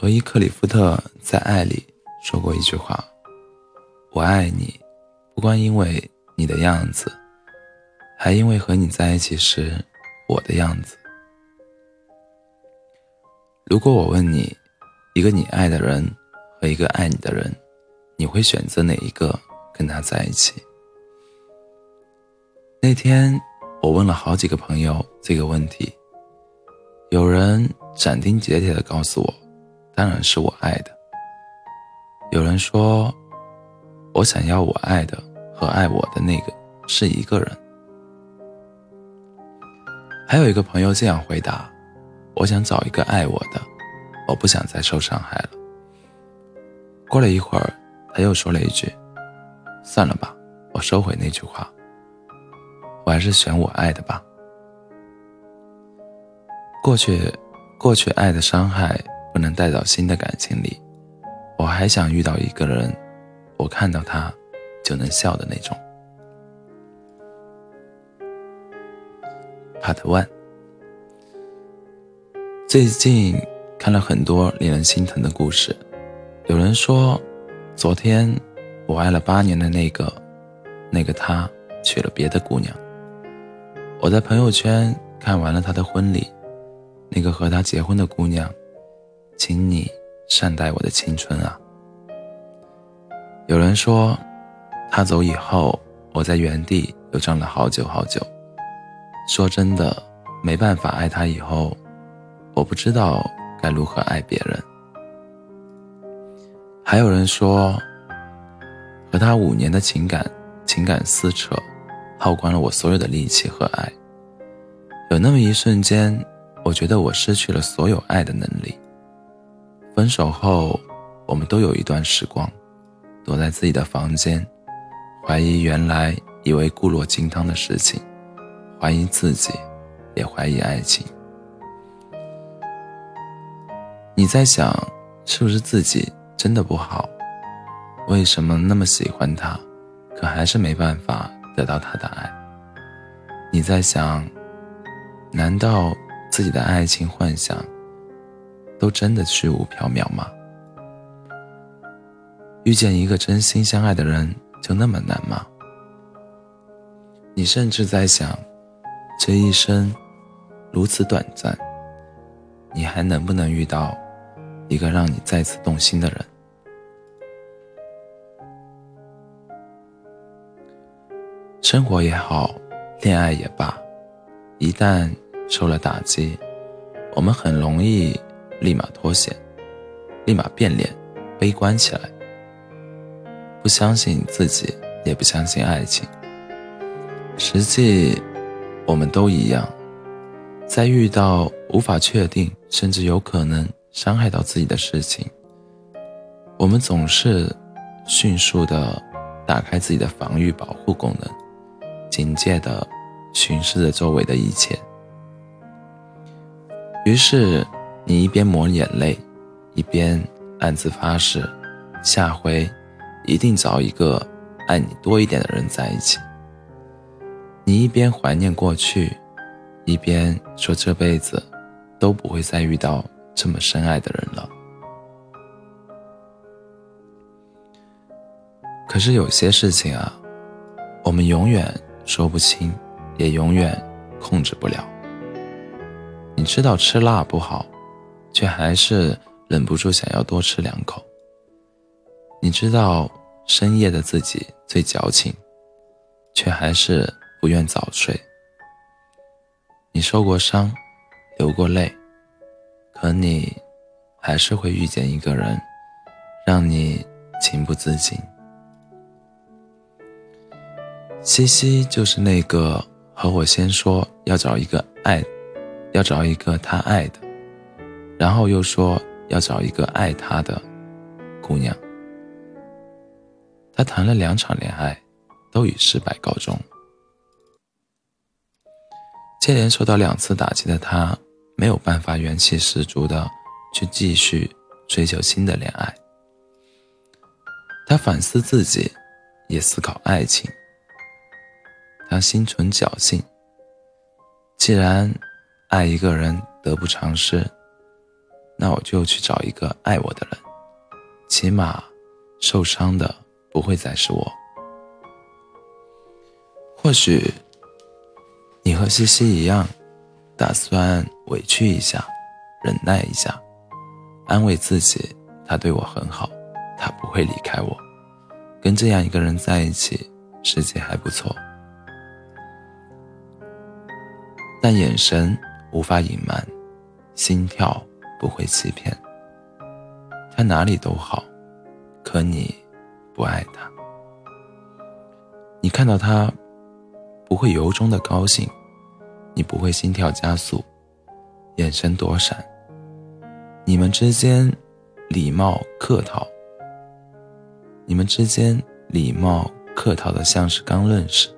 罗伊·克里夫特在《爱》里说过一句话：“我爱你，不光因为你的样子，还因为和你在一起时我的样子。”如果我问你，一个你爱的人和一个爱你的人，你会选择哪一个跟他在一起？那天我问了好几个朋友这个问题，有人斩钉截铁地告诉我。当然是我爱的。有人说，我想要我爱的和爱我的那个是一个人。还有一个朋友这样回答：“我想找一个爱我的，我不想再受伤害了。”过了一会儿，他又说了一句：“算了吧，我收回那句话，我还是选我爱的吧。”过去，过去爱的伤害。不能带到新的感情里，我还想遇到一个人，我看到他就能笑的那种。Part One，最近看了很多令人心疼的故事。有人说，昨天我爱了八年的那个，那个他娶了别的姑娘。我在朋友圈看完了他的婚礼，那个和他结婚的姑娘。请你善待我的青春啊！有人说，他走以后，我在原地又站了好久好久。说真的，没办法爱他以后，我不知道该如何爱别人。还有人说，和他五年的情感，情感撕扯，耗光了我所有的力气和爱。有那么一瞬间，我觉得我失去了所有爱的能力。分手后，我们都有一段时光，躲在自己的房间，怀疑原来以为固若金汤的事情，怀疑自己，也怀疑爱情。你在想，是不是自己真的不好？为什么那么喜欢他，可还是没办法得到他的爱？你在想，难道自己的爱情幻想？都真的虚无缥缈吗？遇见一个真心相爱的人就那么难吗？你甚至在想，这一生如此短暂，你还能不能遇到一个让你再次动心的人？生活也好，恋爱也罢，一旦受了打击，我们很容易。立马脱险，立马变脸，悲观起来，不相信自己，也不相信爱情。实际，我们都一样，在遇到无法确定，甚至有可能伤害到自己的事情，我们总是迅速的打开自己的防御保护功能，警戒的巡视着周围的一切，于是。你一边抹眼泪，一边暗自发誓，下回一定找一个爱你多一点的人在一起。你一边怀念过去，一边说这辈子都不会再遇到这么深爱的人了。可是有些事情啊，我们永远说不清，也永远控制不了。你知道吃辣不好。却还是忍不住想要多吃两口。你知道深夜的自己最矫情，却还是不愿早睡。你受过伤，流过泪，可你还是会遇见一个人，让你情不自禁。西西就是那个和我先说要找一个爱，要找一个他爱的。然后又说要找一个爱他的姑娘。他谈了两场恋爱，都以失败告终。接连受到两次打击的他，没有办法元气十足的去继续追求新的恋爱。他反思自己，也思考爱情。他心存侥幸，既然爱一个人得不偿失。那我就去找一个爱我的人，起码受伤的不会再是我。或许你和西西一样，打算委屈一下，忍耐一下，安慰自己，他对我很好，他不会离开我，跟这样一个人在一起，世界还不错。但眼神无法隐瞒，心跳不会欺骗。他哪里都好，可你不爱他。你看到他。不会由衷的高兴，你不会心跳加速，眼神躲闪。你们之间礼貌客套，你们之间礼貌客套的像是刚认识。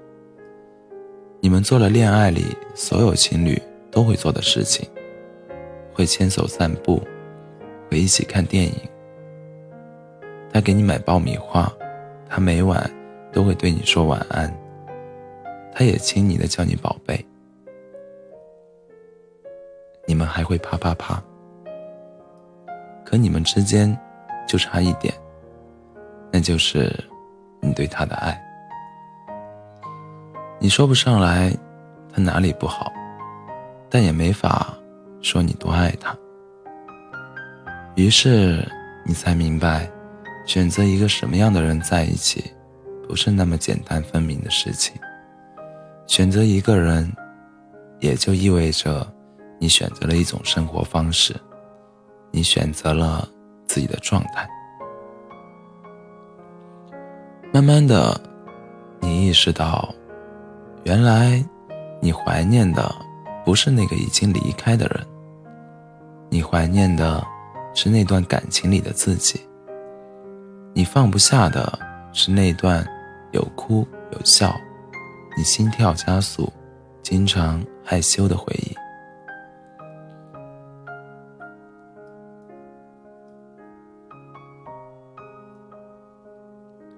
你们做了恋爱里所有情侣都会做的事情，会牵手散步，会一起看电影。他给你买爆米花，他每晚都会对你说晚安。他也亲昵的叫你宝贝，你们还会啪啪啪。可你们之间就差一点，那就是你对他的爱。你说不上来他哪里不好，但也没法说你多爱他。于是你才明白，选择一个什么样的人在一起，不是那么简单分明的事情。选择一个人，也就意味着你选择了一种生活方式，你选择了自己的状态。慢慢的，你意识到，原来你怀念的不是那个已经离开的人，你怀念的是那段感情里的自己。你放不下的是那段有哭有笑。你心跳加速，经常害羞的回忆。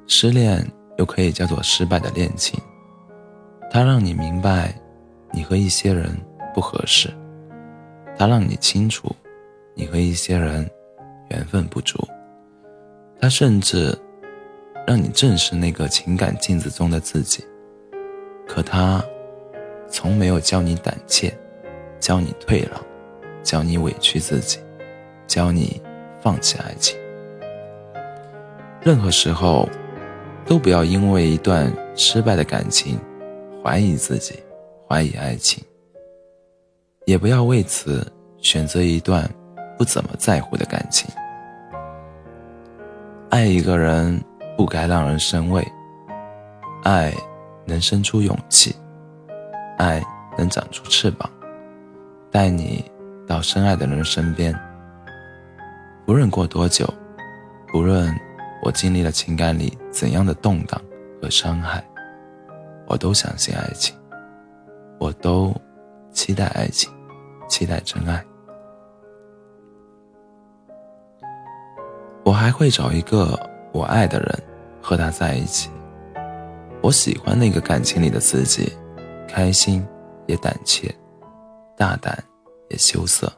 失恋又可以叫做失败的恋情，它让你明白，你和一些人不合适；它让你清楚，你和一些人缘分不足；它甚至让你正视那个情感镜子中的自己。可他，从没有教你胆怯，教你退让，教你委屈自己，教你放弃爱情。任何时候，都不要因为一段失败的感情，怀疑自己，怀疑爱情。也不要为此选择一段不怎么在乎的感情。爱一个人，不该让人生畏，爱。能生出勇气，爱能长出翅膀，带你到深爱的人身边。不论过多久，不论我经历了情感里怎样的动荡和伤害，我都相信爱情，我都期待爱情，期待真爱。我还会找一个我爱的人，和他在一起。我喜欢那个感情里的自己，开心也胆怯，大胆也羞涩。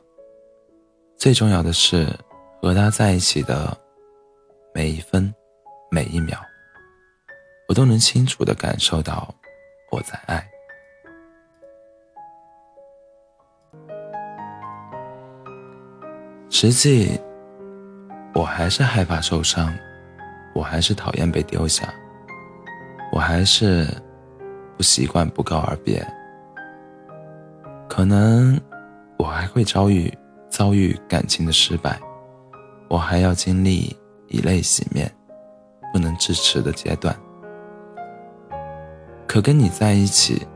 最重要的是，和他在一起的每一分、每一秒，我都能清楚的感受到我在爱。实际，我还是害怕受伤，我还是讨厌被丢下。我还是不习惯不告而别，可能我还会遭遇遭遇感情的失败，我还要经历以泪洗面、不能支持的阶段。可跟你在一起，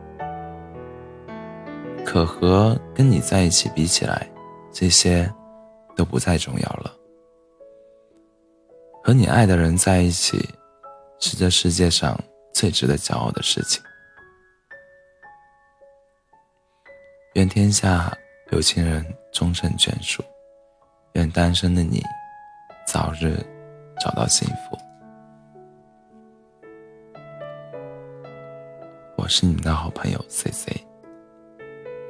可和跟你在一起比起来，这些都不再重要了。和你爱的人在一起，是这世界上。最值得骄傲的事情。愿天下有情人终成眷属，愿单身的你早日找到幸福。我是你们的好朋友 C C。